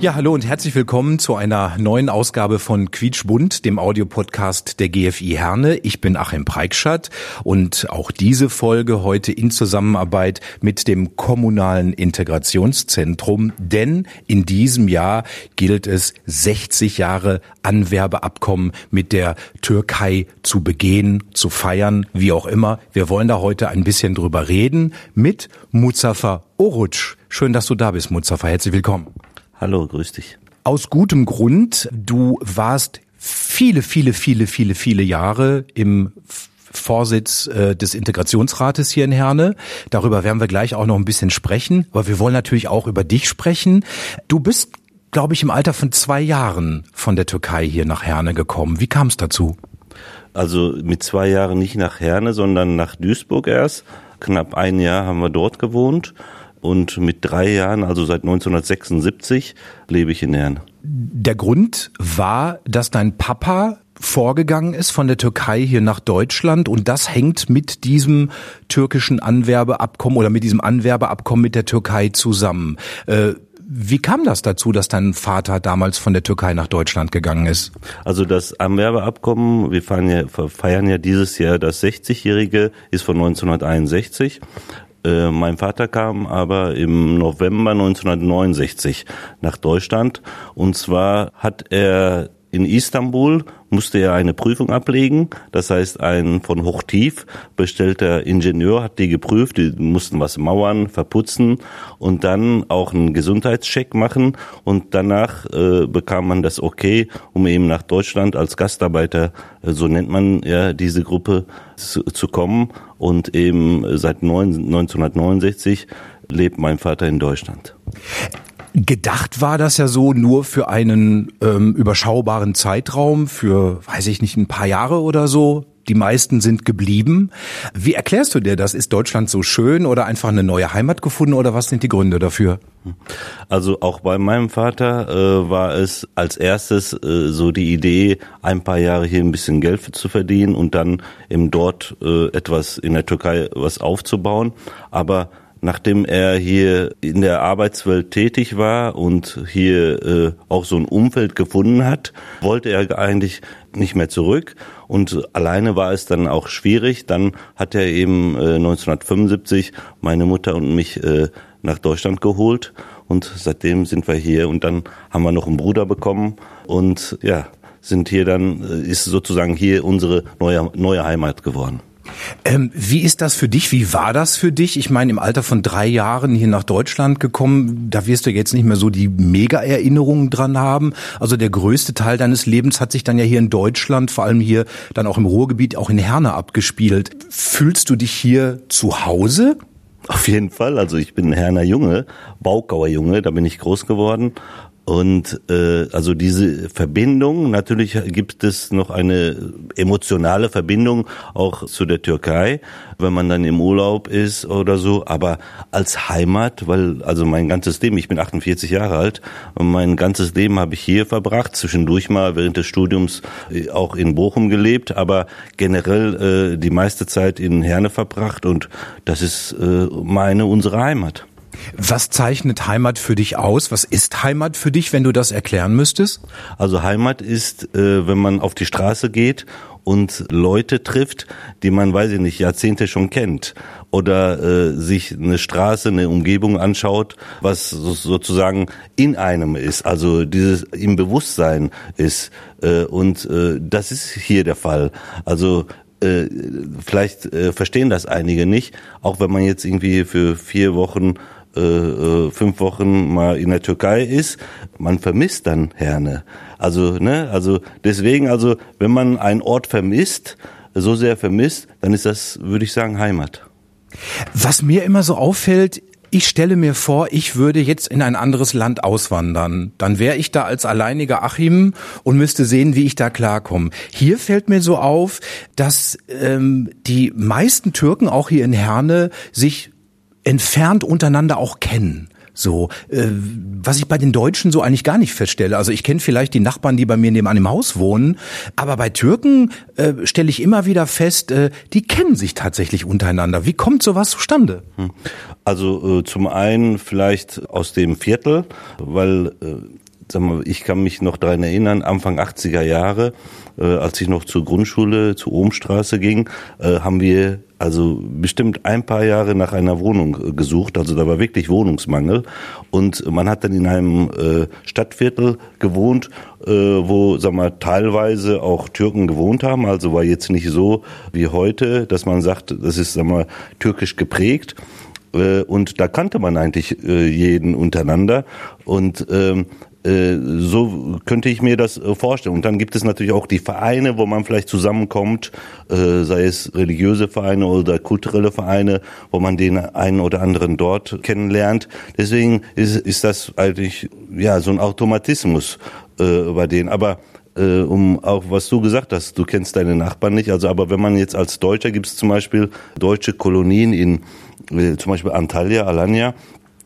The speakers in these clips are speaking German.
Ja, hallo und herzlich willkommen zu einer neuen Ausgabe von Quietschbund, dem Audiopodcast der GFI Herne. Ich bin Achim Preikschat und auch diese Folge heute in Zusammenarbeit mit dem Kommunalen Integrationszentrum, denn in diesem Jahr gilt es 60 Jahre Anwerbeabkommen mit der Türkei zu begehen, zu feiern, wie auch immer. Wir wollen da heute ein bisschen drüber reden mit Muzafer Oruc. Schön, dass du da bist, Muzafer. Herzlich willkommen. Hallo, grüß dich. Aus gutem Grund. Du warst viele, viele, viele, viele, viele Jahre im Vorsitz äh, des Integrationsrates hier in Herne. Darüber werden wir gleich auch noch ein bisschen sprechen. Aber wir wollen natürlich auch über dich sprechen. Du bist, glaube ich, im Alter von zwei Jahren von der Türkei hier nach Herne gekommen. Wie kam es dazu? Also mit zwei Jahren nicht nach Herne, sondern nach Duisburg erst. Knapp ein Jahr haben wir dort gewohnt. Und mit drei Jahren, also seit 1976, lebe ich in Herne. Der Grund war, dass dein Papa vorgegangen ist von der Türkei hier nach Deutschland und das hängt mit diesem türkischen Anwerbeabkommen oder mit diesem Anwerbeabkommen mit der Türkei zusammen. Äh, wie kam das dazu, dass dein Vater damals von der Türkei nach Deutschland gegangen ist? Also das Anwerbeabkommen, wir feiern ja, feiern ja dieses Jahr das 60-jährige, ist von 1961. Äh, mein Vater kam aber im November 1969 nach Deutschland. Und zwar hat er in Istanbul musste er eine Prüfung ablegen. Das heißt, ein von hochtief bestellter Ingenieur hat die geprüft. Die mussten was mauern, verputzen und dann auch einen Gesundheitscheck machen. Und danach äh, bekam man das Okay, um eben nach Deutschland als Gastarbeiter, äh, so nennt man ja diese Gruppe, zu, zu kommen. Und eben seit 1969 lebt mein Vater in Deutschland. Gedacht war das ja so nur für einen ähm, überschaubaren Zeitraum, für, weiß ich nicht, ein paar Jahre oder so. Die meisten sind geblieben. Wie erklärst du dir das? Ist Deutschland so schön oder einfach eine neue Heimat gefunden oder was sind die Gründe dafür? Also auch bei meinem Vater äh, war es als erstes äh, so die Idee, ein paar Jahre hier ein bisschen Geld zu verdienen und dann eben dort äh, etwas in der Türkei was aufzubauen. Aber nachdem er hier in der Arbeitswelt tätig war und hier äh, auch so ein Umfeld gefunden hat, wollte er eigentlich nicht mehr zurück und alleine war es dann auch schwierig. Dann hat er eben äh, 1975 meine Mutter und mich äh, nach Deutschland geholt und seitdem sind wir hier und dann haben wir noch einen Bruder bekommen und ja, sind hier dann, äh, ist sozusagen hier unsere neue, neue Heimat geworden. Ähm, wie ist das für dich? Wie war das für dich? Ich meine, im Alter von drei Jahren hier nach Deutschland gekommen, da wirst du jetzt nicht mehr so die Mega-Erinnerungen dran haben. Also der größte Teil deines Lebens hat sich dann ja hier in Deutschland, vor allem hier dann auch im Ruhrgebiet, auch in Herne abgespielt. Fühlst du dich hier zu Hause? Auf jeden Fall. Also ich bin ein Herner Junge, Baukauer Junge, da bin ich groß geworden und äh, also diese Verbindung, natürlich gibt es noch eine emotionale Verbindung auch zu der Türkei, wenn man dann im Urlaub ist oder so, aber als Heimat, weil also mein ganzes Leben, ich bin 48 Jahre alt, und mein ganzes Leben habe ich hier verbracht, zwischendurch mal während des Studiums äh, auch in Bochum gelebt, aber generell äh, die meiste Zeit in Herne verbracht und das ist äh, meine, unsere Heimat. Was zeichnet Heimat für dich aus? Was ist Heimat für dich, wenn du das erklären müsstest? Also Heimat ist, äh, wenn man auf die Straße geht und Leute trifft, die man, weiß ich nicht, Jahrzehnte schon kennt. Oder äh, sich eine Straße, eine Umgebung anschaut, was so, sozusagen in einem ist, also dieses im Bewusstsein ist. Äh, und äh, das ist hier der Fall. Also äh, vielleicht äh, verstehen das einige nicht, auch wenn man jetzt irgendwie für vier Wochen äh, äh, fünf Wochen mal in der Türkei ist, man vermisst dann Herne. Also, ne, also deswegen, also wenn man einen Ort vermisst, so sehr vermisst, dann ist das, würde ich sagen, Heimat. Was mir immer so auffällt, Ich stelle mir vor, ich würde jetzt in ein anderes Land auswandern. Dann wäre ich da als alleiniger Achim und müsste sehen, wie ich da klarkomme. Hier fällt mir so auf, dass ähm, die meisten Türken auch hier in Herne sich entfernt untereinander auch kennen. So, äh, was ich bei den Deutschen so eigentlich gar nicht feststelle. Also ich kenne vielleicht die Nachbarn, die bei mir nebenan im Haus wohnen, aber bei Türken äh, stelle ich immer wieder fest, äh, die kennen sich tatsächlich untereinander. Wie kommt sowas zustande? Hm. Also äh, zum einen vielleicht aus dem Viertel, weil äh, mal, ich kann mich noch daran erinnern, Anfang 80er Jahre, äh, als ich noch zur Grundschule, zur Ohmstraße ging, äh, haben wir also bestimmt ein paar Jahre nach einer Wohnung äh, gesucht. Also da war wirklich Wohnungsmangel. Und man hat dann in einem äh, Stadtviertel gewohnt, äh, wo, sag mal, teilweise auch Türken gewohnt haben. Also war jetzt nicht so wie heute, dass man sagt, das ist, sag mal, türkisch geprägt. Äh, und da kannte man eigentlich äh, jeden untereinander. Und ähm, äh, so könnte ich mir das äh, vorstellen. Und dann gibt es natürlich auch die Vereine, wo man vielleicht zusammenkommt, äh, sei es religiöse Vereine oder kulturelle Vereine, wo man den einen oder anderen dort kennenlernt. Deswegen ist, ist das eigentlich ja so ein Automatismus äh, bei denen. Aber äh, um auch was du gesagt hast, du kennst deine Nachbarn nicht. Also aber wenn man jetzt als Deutscher gibt es zum Beispiel deutsche Kolonien in äh, zum Beispiel Antalya, Alanya,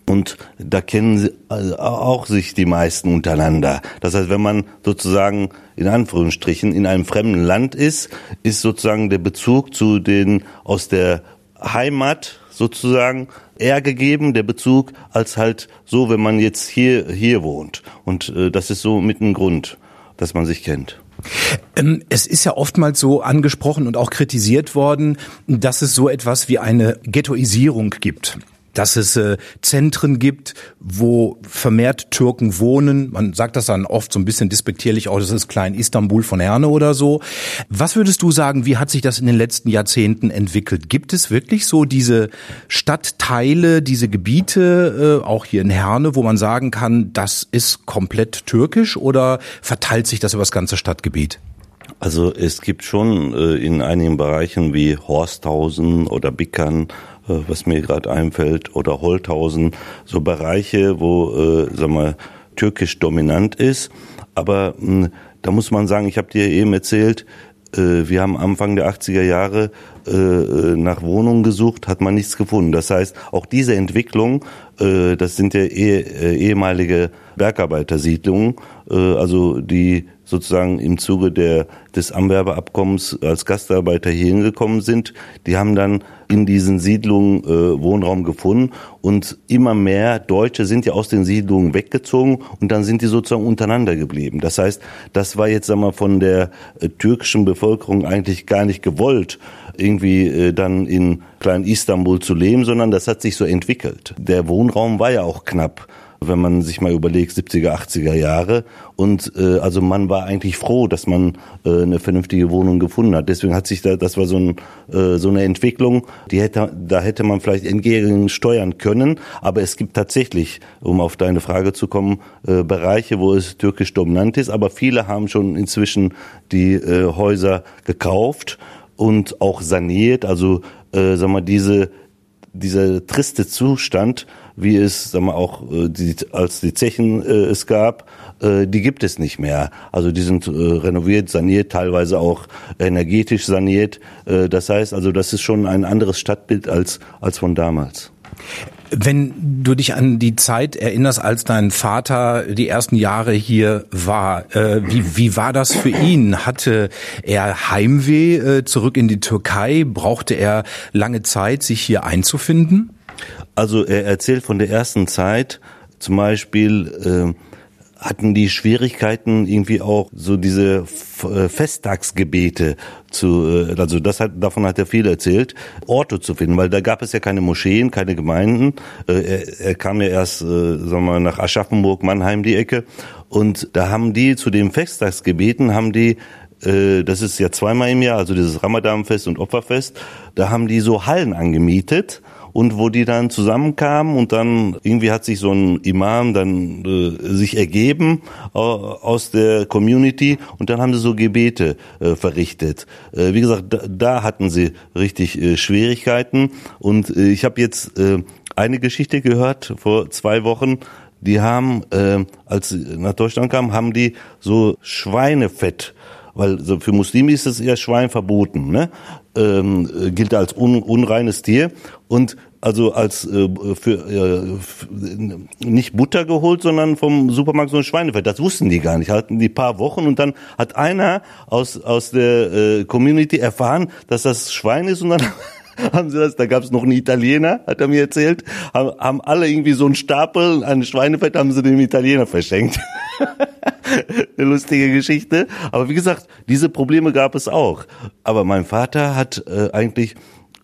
und da kennen sie also auch sich die meisten untereinander. Das heißt, wenn man sozusagen in Anführungsstrichen in einem fremden Land ist, ist sozusagen der Bezug zu den aus der Heimat sozusagen eher gegeben, der Bezug, als halt so, wenn man jetzt hier, hier wohnt. Und äh, das ist so mit ein Grund, dass man sich kennt. Ähm, es ist ja oftmals so angesprochen und auch kritisiert worden, dass es so etwas wie eine Ghettoisierung gibt dass es äh, Zentren gibt, wo vermehrt Türken wohnen. Man sagt das dann oft so ein bisschen despektierlich, auch das ist Klein Istanbul von Herne oder so. Was würdest du sagen, wie hat sich das in den letzten Jahrzehnten entwickelt? Gibt es wirklich so diese Stadtteile, diese Gebiete, äh, auch hier in Herne, wo man sagen kann, das ist komplett türkisch oder verteilt sich das über das ganze Stadtgebiet? Also es gibt schon äh, in einigen Bereichen wie Horsthausen oder Bickern was mir gerade einfällt, oder Holthausen, so Bereiche, wo, äh, sag mal, türkisch dominant ist. Aber mh, hm, da muss man sagen, ich habe dir eben erzählt, äh, wir haben Anfang der 80er Jahre äh, äh, nach Wohnungen gesucht, hat man nichts gefunden. Das heißt, auch diese Entwicklung, äh, das sind ja eh, äh, ehemalige Bergarbeitersiedlungen, äh, also die sozusagen im Zuge der, des Anwerbeabkommens als Gastarbeiter hier hingekommen sind, die haben dann in diesen Siedlungen äh, Wohnraum gefunden und immer mehr Deutsche sind ja aus den Siedlungen weggezogen und dann sind die sozusagen untereinander geblieben. Das heißt, das war jetzt sagen wir, von der äh, türkischen Bevölkerung eigentlich gar nicht gewollt, irgendwie äh, dann in Klein Istanbul zu leben, sondern das hat sich so entwickelt. Der Wohnraum war ja auch knapp wenn man sich mal überlegt, 70er, 80er Jahre. Und äh, also man war eigentlich froh, dass man äh, eine vernünftige Wohnung gefunden hat. Deswegen hat sich da, das war so, ein, äh, so eine Entwicklung, die hätte, da hätte man vielleicht entgegen steuern können. Aber es gibt tatsächlich, um auf deine Frage zu kommen, äh, Bereiche, wo es türkisch dominant ist. Aber viele haben schon inzwischen die äh, Häuser gekauft und auch saniert. Also äh, sag mal, diese dieser triste Zustand wie es sagen wir, auch äh, die, als die Zechen äh, es gab, äh, die gibt es nicht mehr. Also die sind äh, renoviert, saniert, teilweise auch energetisch saniert. Äh, das heißt also, das ist schon ein anderes Stadtbild als, als von damals. Wenn du dich an die Zeit erinnerst, als dein Vater die ersten Jahre hier war, äh, wie, wie war das für ihn? Hatte er Heimweh äh, zurück in die Türkei? Brauchte er lange Zeit, sich hier einzufinden? Also er erzählt von der ersten Zeit, zum Beispiel äh, hatten die Schwierigkeiten irgendwie auch so diese äh, Festtagsgebete zu, äh, also das hat, davon hat er viel erzählt, Orte zu finden, weil da gab es ja keine Moscheen, keine Gemeinden. Äh, er, er kam ja erst, äh, sagen wir mal, nach Aschaffenburg, Mannheim die Ecke und da haben die zu den Festtagsgebeten haben die das ist ja zweimal im Jahr, also dieses Ramadanfest und Opferfest, da haben die so Hallen angemietet und wo die dann zusammenkamen und dann irgendwie hat sich so ein Imam dann äh, sich ergeben äh, aus der Community und dann haben sie so Gebete äh, verrichtet. Äh, wie gesagt, da, da, hatten sie richtig äh, Schwierigkeiten und äh, ich habe jetzt äh, eine Geschichte gehört vor zwei Wochen. Die haben, äh, als sie nach Deutschland kamen, haben die so Schweinefett weil so für Muslime ist es eher Schwein verboten, ne? ähm, gilt als un, unreines Tier und also als äh, für äh, nicht Butter geholt, sondern vom Supermarkt so ein Schweinefett. Das wussten die gar nicht. Hatten die paar Wochen und dann hat einer aus aus der äh, Community erfahren, dass das Schwein ist und dann haben sie das, da gab es noch einen Italiener, hat er mir erzählt, haben, haben alle irgendwie so einen Stapel an Schweinefett haben sie dem Italiener verschenkt. Eine lustige Geschichte. Aber wie gesagt, diese Probleme gab es auch. Aber mein Vater hat äh, eigentlich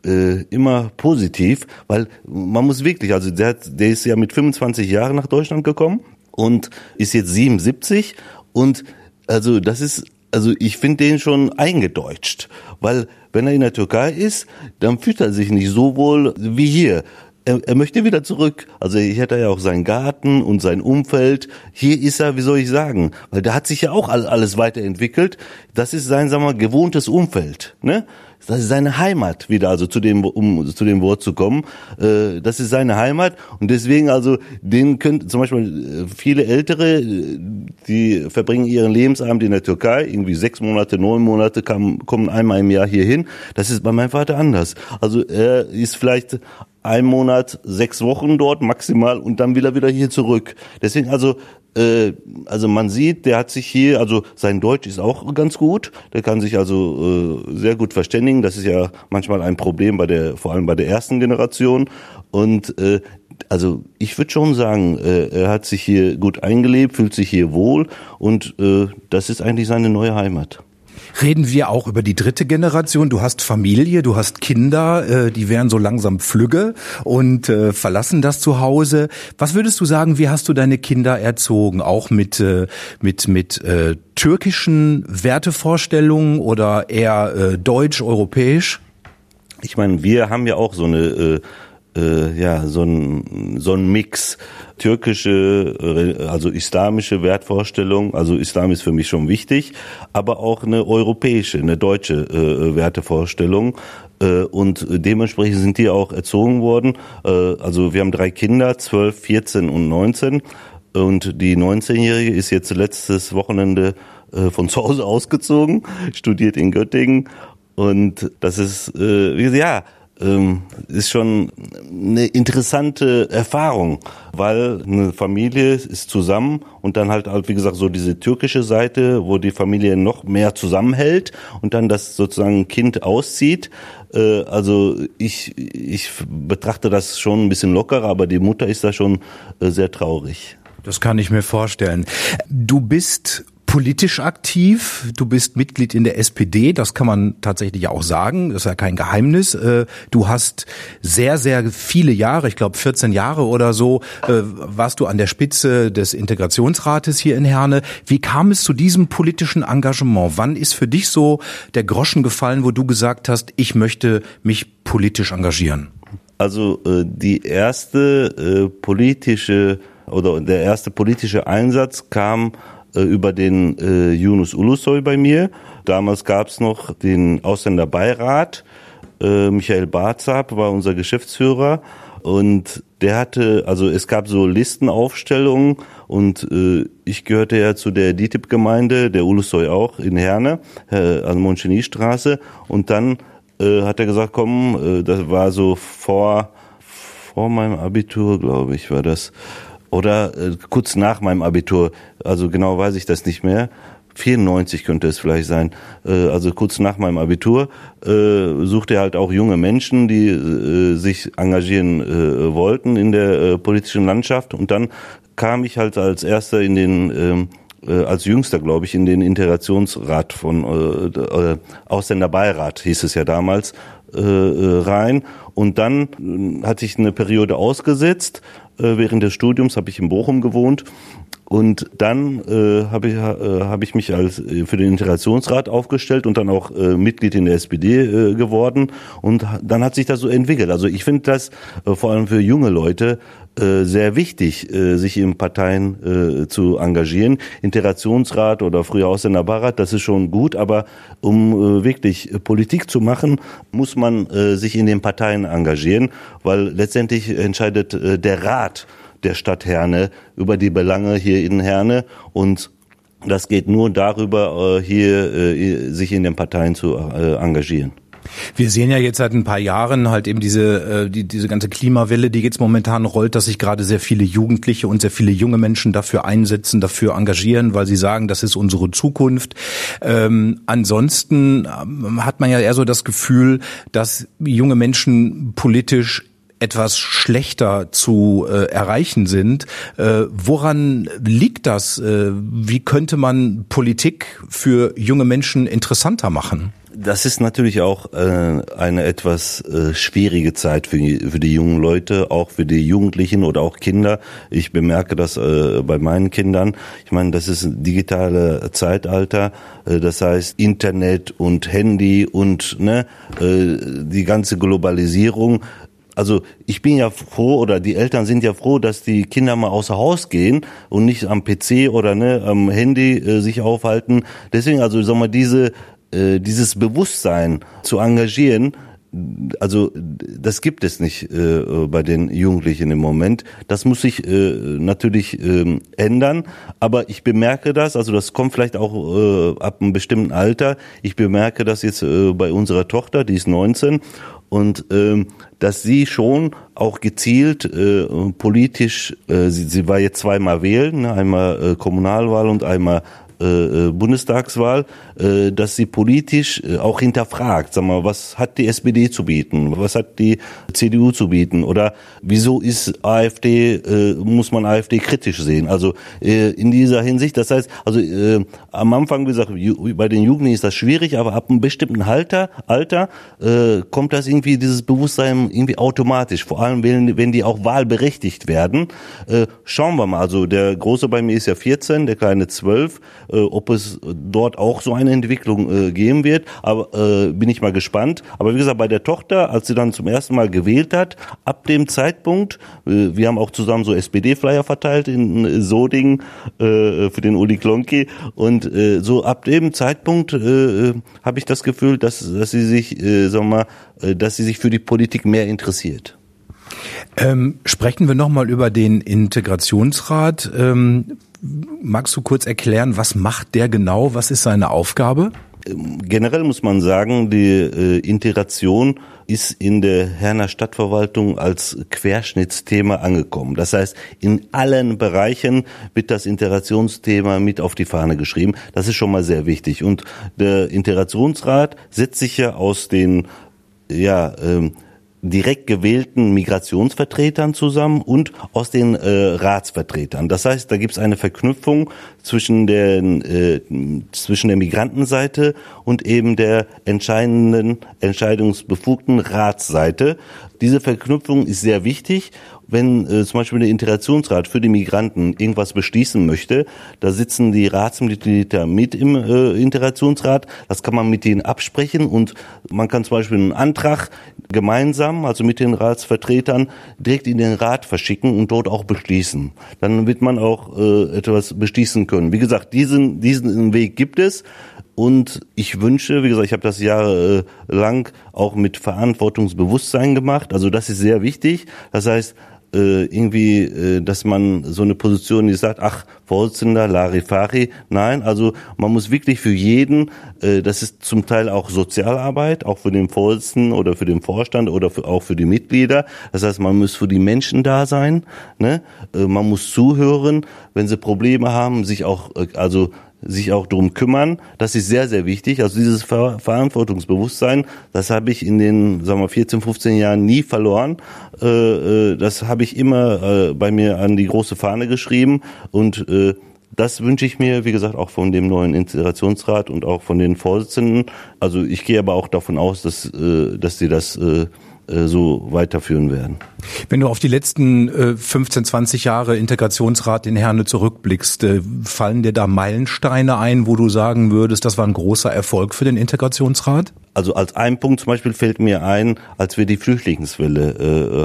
äh, immer positiv, weil man muss wirklich, also der, hat, der ist ja mit 25 Jahren nach Deutschland gekommen und ist jetzt 77 und also das ist, also ich finde den schon eingedeutscht, weil wenn er in der Türkei ist, dann fühlt er sich nicht so wohl wie hier. Er, er möchte wieder zurück. Also hat er ja auch seinen Garten und sein Umfeld. Hier ist er, wie soll ich sagen, weil da hat sich ja auch alles weiterentwickelt. Das ist sein, sagen wir mal, gewohntes Umfeld. Ne? Das ist seine Heimat wieder, also zu dem, um zu dem Wort zu kommen. Äh, das ist seine Heimat und deswegen also, den können zum Beispiel äh, viele Ältere, die verbringen ihren Lebensabend in der Türkei, irgendwie sechs Monate, neun Monate, kommen einmal im Jahr hier hin. Das ist bei meinem Vater anders. Also er ist vielleicht ein Monat, sechs Wochen dort maximal und dann will er wieder hier zurück. Deswegen also äh, also man sieht, der hat sich hier, also sein Deutsch ist auch ganz gut, der kann sich also äh, sehr gut verständigen. Das ist ja manchmal ein Problem bei der, vor allem bei der ersten Generation. Und äh, also ich würde schon sagen, äh, er hat sich hier gut eingelebt, fühlt sich hier wohl und äh, das ist eigentlich seine neue Heimat. Reden wir auch über die dritte Generation. Du hast Familie, du hast Kinder, äh, die werden so langsam flügge und äh, verlassen das Zuhause. Was würdest du sagen, wie hast du deine Kinder erzogen? Auch mit, äh, mit, mit äh, türkischen Wertevorstellungen oder eher äh, deutsch-europäisch? Ich meine, wir haben ja auch so eine äh, äh, ja so ein so ein Mix türkische also islamische Wertvorstellung. Also Islam ist für mich schon wichtig aber auch eine europäische eine deutsche äh, Wertevorstellung. Äh, und dementsprechend sind die auch erzogen worden. Äh, also wir haben drei Kinder zwölf vierzehn und neunzehn. Und die 19-jährige ist jetzt letztes Wochenende äh, von zu Hause ausgezogen studiert in Göttingen. Und das ist äh, ja ähm, ist schon eine interessante Erfahrung, weil eine Familie ist zusammen und dann halt, halt wie gesagt so diese türkische Seite, wo die Familie noch mehr zusammenhält und dann das sozusagen Kind auszieht. Äh, also ich, ich betrachte das schon ein bisschen lockerer, aber die Mutter ist da schon äh, sehr traurig. Das kann ich mir vorstellen. Du bist politisch aktiv. Du bist Mitglied in der SPD, das kann man tatsächlich auch sagen, das ist ja kein Geheimnis. Äh, du hast sehr, sehr viele Jahre, ich glaube 14 Jahre oder so, äh, warst du an der Spitze des Integrationsrates hier in Herne. Wie kam es zu diesem politischen Engagement? Wann ist für dich so der Groschen gefallen, wo du gesagt hast, ich möchte mich politisch engagieren? Also äh, die erste politische oder der erste politische Einsatz kam äh, über den äh, Yunus Ulusoy bei mir. Damals gab es noch den Ausländerbeirat. Äh, Michael Barzab war unser Geschäftsführer und der hatte, also es gab so Listenaufstellungen und äh, ich gehörte ja zu der DITIB-Gemeinde, der Ulusoy auch in Herne, äh, an Moncheny-Straße und dann äh, hat er gesagt, komm, äh, das war so vor vor meinem Abitur, glaube ich, war das oder äh, kurz nach meinem Abitur, also genau weiß ich das nicht mehr. 94 könnte es vielleicht sein, äh, also kurz nach meinem Abitur, äh, suchte er halt auch junge Menschen, die äh, sich engagieren äh, wollten in der äh, politischen Landschaft. Und dann kam ich halt als erster in den ähm, äh, als jüngster, glaube ich, in den Integrationsrat von äh, äh, Ausländerbeirat hieß es ja damals äh, äh rein. Und dann äh, hatte ich eine Periode ausgesetzt, während des Studiums habe ich in Bochum gewohnt Und dann äh, habe ich, äh, hab ich mich als äh, für den Integrationsrat aufgestellt und dann auch äh, Mitglied in der SPD äh, geworden. Und dann hat sich das so entwickelt. Also ich finde das äh, vor allem für junge Leute äh, sehr wichtig, äh, sich in Parteien äh, zu engagieren. Integrationsrat oder früher Ausländerbarat, das ist schon gut, aber um wirklich Politik zu machen, muss man sich in den Parteien engagieren, weil letztendlich entscheidet der Rat der Stadt Herne über die Belange hier in Herne und das geht nur darüber, hier sich in den Parteien zu engagieren. Wir sehen ja jetzt seit ein paar Jahren halt eben diese, äh, die, diese ganze Klimawelle, die jetzt momentan rollt, dass sich gerade sehr viele Jugendliche und sehr viele junge Menschen dafür einsetzen, dafür engagieren, weil sie sagen, das ist unsere Zukunft. Ähm, ansonsten ähm, hat man ja eher so das Gefühl, dass junge Menschen politisch etwas schlechter zu äh, erreichen sind. Äh, woran liegt das? Äh, wie könnte man Politik für junge Menschen interessanter machen? Das ist natürlich auch äh, eine etwas äh, schwierige Zeit für, für die jungen Leute, auch für die Jugendlichen oder auch Kinder. Ich bemerke das äh, bei meinen Kindern. Ich meine, das ist ein digitale Zeitalter. Äh, das heißt Internet und Handy und ne, äh, die ganze Globalisierung also ich bin ja froh oder die Eltern sind ja froh, dass die Kinder mal außer Haus gehen und nicht am PC oder ne, am Handy äh, sich aufhalten. Deswegen also sag mal diese äh, dieses Bewusstsein zu engagieren, also das gibt es nicht äh, bei den Jugendlichen im Moment. Das muss sich äh, natürlich äh, ändern, aber ich bemerke das, also das kommt vielleicht auch äh, ab einem bestimmten Alter. Ich bemerke das jetzt äh, bei unserer Tochter, die ist 19 und ähm, dass sie schon auch gezielt äh, politisch, äh, sie, sie war jetzt zweimal wählen, ne, einmal äh, Kommunalwahl und einmal äh, äh, Bundestagswahl, äh, dass sie politisch äh, auch hinterfragt, sag mal, was hat die SPD zu bieten, was hat die CDU zu bieten? Oder wieso ist AfD, äh, muss man AfD kritisch sehen? Also äh, in dieser Hinsicht, das heißt, also äh, am Anfang, wie gesagt, bei den Jugendlichen ist das schwierig, aber ab einem bestimmten Alter, Alter äh, kommt das irgendwie, dieses Bewusstsein irgendwie automatisch, vor allem wenn, wenn die auch wahlberechtigt werden. Äh, schauen wir mal, also der Große bei mir ist ja 14, der kleine 12, äh, ob es dort auch so eine Entwicklung äh, geben wird. Aber äh, bin ich mal gespannt. Aber wie gesagt, bei der Tochter, als sie dann zum ersten Mal gewählt hat, ab dem Zeitpunkt, äh, wir haben auch zusammen so SPD-Flyer verteilt in Soding äh, für den Uli Klonki und äh, so ab dem Zeitpunkt äh, habe ich das Gefühl, dass, dass sie sich, äh, sagen wir mal, äh, dass sie sich für die Politik mehr interessiert. Ähm, sprechen wir nochmal über den Integrationsrat. Ähm, magst du kurz erklären, was macht der genau? Was ist seine Aufgabe? Generell muss man sagen, die äh, Integration ist in der Herner Stadtverwaltung als Querschnittsthema angekommen. Das heißt, in allen Bereichen wird das Integrationsthema mit auf die Fahne geschrieben. Das ist schon mal sehr wichtig. Und der Integrationsrat setzt sich ja aus den ja, ähm, direkt gewählten Migrationsvertretern zusammen und aus den äh, Ratsvertretern. Das heißt, da gibt es eine Verknüpfung zwischen der, äh, zwischen der Migrantenseite und eben der entscheidenden, entscheidungsbefugten Ratsseite. Diese Verknüpfung ist sehr wichtig wenn äh, zum Beispiel der Integrationsrat für die Migranten irgendwas beschließen möchte, da sitzen die Ratsmitglieder mit im äh, Integrationsrat. Das kann man mit denen absprechen und man kann zum Beispiel einen Antrag gemeinsam, also mit den Ratsvertretern, direkt in den Rat verschicken und dort auch beschließen. Dann wird man auch äh, etwas beschließen können. Wie gesagt, diesen, diesen Weg gibt es. Und ich wünsche, wie gesagt, ich habe das jahrelang auch mit Verantwortungsbewusstsein gemacht. Also das ist sehr wichtig. Das heißt, äh, irgendwie, äh, dass man so eine Position, die sagt, ach, Vorsitzender, Larifari. Nein, also man muss wirklich für jeden, äh, das ist zum Teil auch Sozialarbeit, auch für den Vorsitzenden oder für den Vorstand oder für, auch für die Mitglieder. Das heißt, man muss für die Menschen da sein. Ne? Äh, man muss zuhören, wenn sie Probleme haben, sich auch, äh, also sich auch drum kümmern. Das ist sehr, sehr wichtig. Also dieses Ver Verantwortungsbewusstsein, das habe ich in den, sagen wir, 14, 15 Jahren nie verloren. Äh, äh, das habe ich immer äh, bei mir an die große Fahne geschrieben und äh, das wünsche ich mir, wie gesagt, auch von dem neuen Integrationsrat und auch von den Vorsitzenden. Also ich gehe aber auch davon aus, dass, äh, dass sie das äh, äh, so weiterführen werden. Wenn du auf die letzten äh, 15, 20 Jahre Integrationsrat in Herne zurückblickst, äh, fallen dir da Meilensteine ein, wo du sagen würdest, das war ein großer Erfolg für den Integrationsrat? Also als ein Punkt zum Beispiel fällt mir ein, als wir die Flüchtlingswelle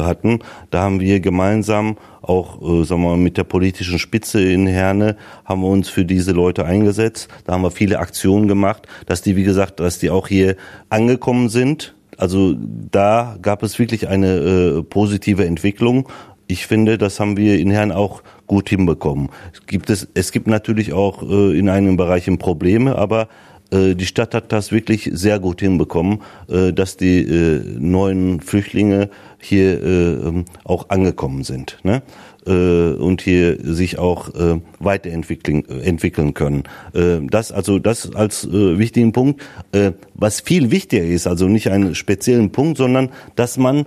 äh, hatten, da haben wir gemeinsam auch äh, sagen wir mal, mit der politischen Spitze in Herne haben wir uns für diese Leute eingesetzt. Da haben wir viele Aktionen gemacht, dass die, wie gesagt, dass die auch hier angekommen sind also da gab es wirklich eine äh, positive Entwicklung. Ich finde, das haben wir in Herren auch gut hinbekommen. Es gibt, es, es gibt natürlich auch äh, in einigen Bereichen Probleme, aber die Stadt hat das wirklich sehr gut hinbekommen, äh, dass die äh, neuen Flüchtlinge hier äh, ähm, auch angekommen sind. Ne? äh, und hier sich auch äh, weiterentwickeln äh, entwickeln können. Äh, das also das als äh, wichtigen Punkt. Äh, was viel wichtiger ist, also nicht einen speziellen Punkt, sondern dass man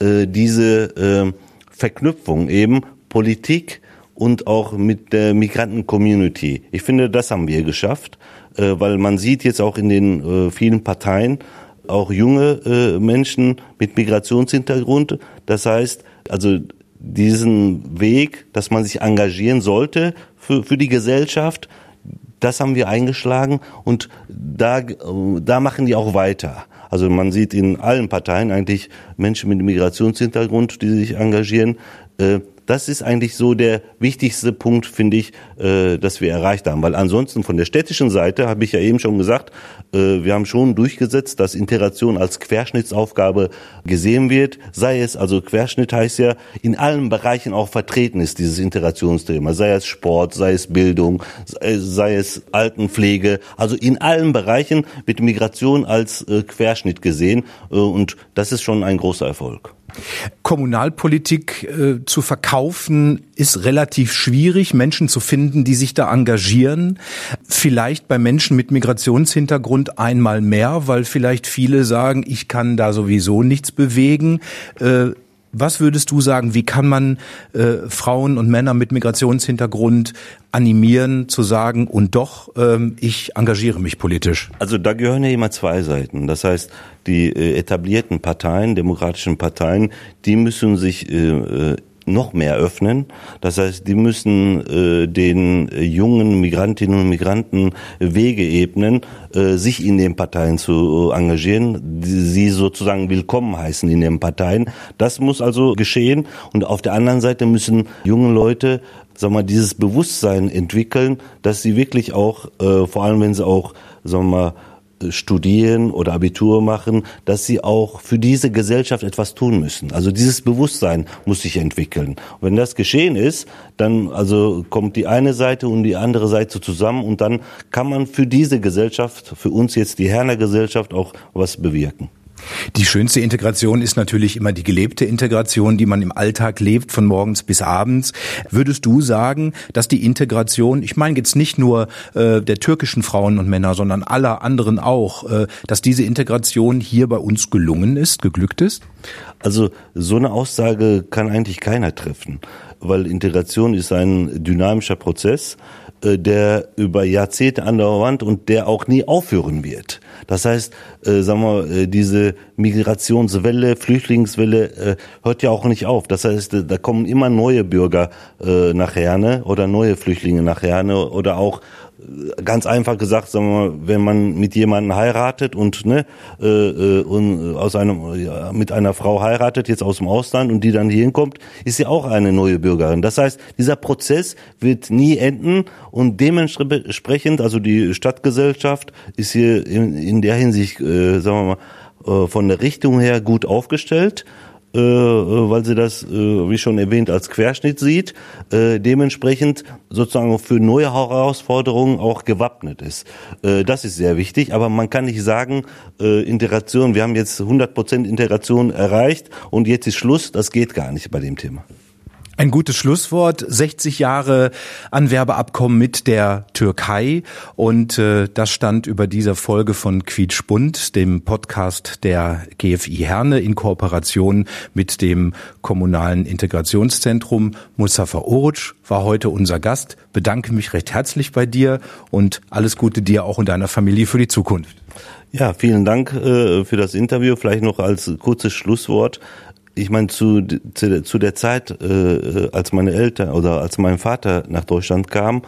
äh, diese äh, Verknüpfung eben Politik und auch mit der Migranten-Community. Ich finde, das haben wir geschafft, äh, weil man sieht jetzt auch in den äh, vielen Parteien auch junge äh, Menschen mit Migrationshintergrund. Das heißt, also diesen Weg, dass man sich engagieren sollte für, für die Gesellschaft, das haben wir eingeschlagen und da, da machen die auch weiter. Also man sieht in allen Parteien eigentlich Menschen mit Migrationshintergrund, die sich engagieren. Das ist eigentlich so der wichtigste Punkt, finde ich, äh, dass wir erreicht haben. Weil ansonsten von der städtischen Seite, habe ich ja eben schon gesagt, äh, wir haben schon durchgesetzt, dass Integration als Querschnittsaufgabe gesehen wird. Sei es, also Querschnitt heißt ja, in allen Bereichen auch vertreten ist dieses Integrationsthema. Sei es Sport, sei es Bildung, sei es Altenpflege. Also in allen Bereichen wird Migration als äh, Querschnitt gesehen. Äh, und das ist schon ein großer Erfolg. Kommunalpolitik äh, zu verkaufen ist relativ schwierig, Menschen zu finden, die sich da engagieren. Vielleicht bei Menschen mit Migrationshintergrund einmal mehr, weil vielleicht viele sagen, ich kann da sowieso nichts bewegen. Äh, was würdest du sagen, wie kann man äh, Frauen und Männer mit Migrationshintergrund animieren zu sagen, und doch, ähm, ich engagiere mich politisch? Also da gehören ja immer zwei Seiten. Das heißt, die äh, etablierten Parteien, demokratischen Parteien, die müssen sich äh, äh noch mehr öffnen. Das heißt, die müssen äh, den äh, jungen Migrantinnen und Migranten Wege ebnen, äh, sich in den Parteien zu äh, engagieren, sie sozusagen willkommen heißen in den Parteien. Das muss also geschehen. Und auf der anderen Seite müssen junge Leute sag mal, dieses Bewusstsein entwickeln, dass sie wirklich auch, äh, vor allem wenn sie auch, sagen wir mal, studieren oder Abitur machen, dass sie auch für diese Gesellschaft etwas tun müssen. Also dieses Bewusstsein muss sich entwickeln. Und wenn das geschehen ist, dann also kommt die eine Seite und die andere Seite zusammen und dann kann man für diese Gesellschaft, für uns jetzt die Herner Gesellschaft auch was bewirken. Die schönste Integration ist natürlich immer die gelebte Integration, die man im Alltag lebt, von morgens bis abends. Würdest du sagen, dass die Integration, ich meine jetzt nicht nur äh, der türkischen Frauen und Männer, sondern aller anderen auch, äh, dass diese Integration hier bei uns gelungen ist, geglückt ist? Also so eine Aussage kann eigentlich keiner treffen, weil Integration ist ein dynamischer Prozess der über Jahrzehnte andauert und der auch nie aufhören wird. Das heißt, äh, sagen wir, äh, diese Migrationswelle, Flüchtlingswelle äh, hört ja auch nicht auf. Das heißt, äh, da kommen immer neue Bürger äh, nach Herne oder neue Flüchtlinge nach Herne oder auch ganz einfach gesagt, sagen wir mal, wenn man mit jemandem heiratet und ne äh, äh, und aus einem ja, mit einer Frau heiratet jetzt aus dem Ausland und die dann hierhin kommt, ist sie auch eine neue Bürgerin. Das heißt, dieser Prozess wird nie enden und dementsprechend, also die Stadtgesellschaft ist hier in, in der Hinsicht, äh, sagen wir mal, äh, von der Richtung her gut aufgestellt äh, äh, weil sie das, äh, wie schon erwähnt, als Querschnitt sieht, äh, dementsprechend sozusagen für neue Herausforderungen auch gewappnet ist. Äh, das ist sehr wichtig, aber man kann nicht sagen, äh, Integration, wir haben jetzt 100% Integration erreicht und jetzt ist Schluss, das geht gar nicht bei dem Thema. Ein gutes Schlusswort. 60 Jahre Anwerbeabkommen mit der Türkei. Und äh, das stand über dieser Folge von Quietschbund, dem Podcast der GFI Herne in Kooperation mit dem Kommunalen Integrationszentrum. Mustafa Oruc war heute unser Gast. Bedanke mich recht herzlich bei dir und alles Gute dir auch und deiner Familie für die Zukunft. Ja, vielen Dank äh, für das Interview. Vielleicht noch als kurzes Schlusswort ich meine, zu, zu, zu der Zeit, äh, als meine Eltern oder als mein Vater nach Deutschland kam,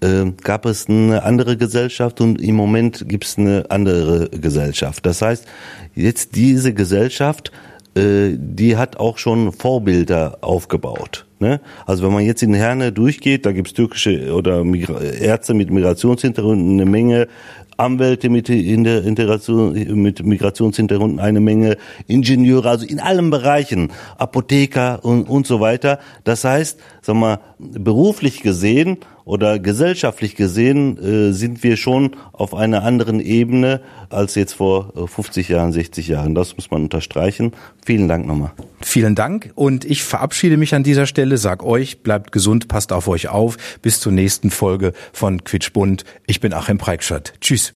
äh, gab es eine andere Gesellschaft und im Moment gibt es eine andere Gesellschaft. Das heißt, jetzt diese Gesellschaft, äh, die hat auch schon Vorbilder aufgebaut. Ne? Also wenn man jetzt in Herne durchgeht, da gibt's türkische oder Migra Ärzte mit Migrationshintergrund, eine Menge Anwälte mit, in der Integration, mit Migrationshintergrund eine Menge Ingenieure, also in allen Bereichen, Apotheker und, und so weiter. Das heißt, sag mal, beruflich gesehen oder gesellschaftlich gesehen äh, sind wir schon auf einer anderen Ebene als jetzt vor 50 Jahren, 60 Jahren. Das muss man unterstreichen. Vielen Dank nochmal. Vielen Dank und ich verabschiede mich an dieser Stelle, sag euch, bleibt gesund, passt auf euch auf. Bis zur nächsten Folge von Quitschbund. Ich bin Achim Preikschat. Tschüss.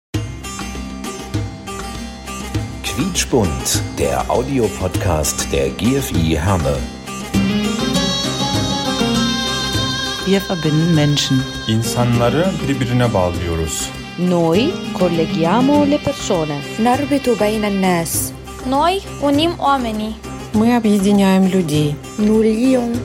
Quietschbund, der Audiopodcast der GFI Herne. Wir verbinden Menschen. İnsanları birbirine bağlıyoruz. Noi colleghiamo le persone. Narbitu beyne nas. Noi unim oamenii. Мы объединяем людей. Nous lions.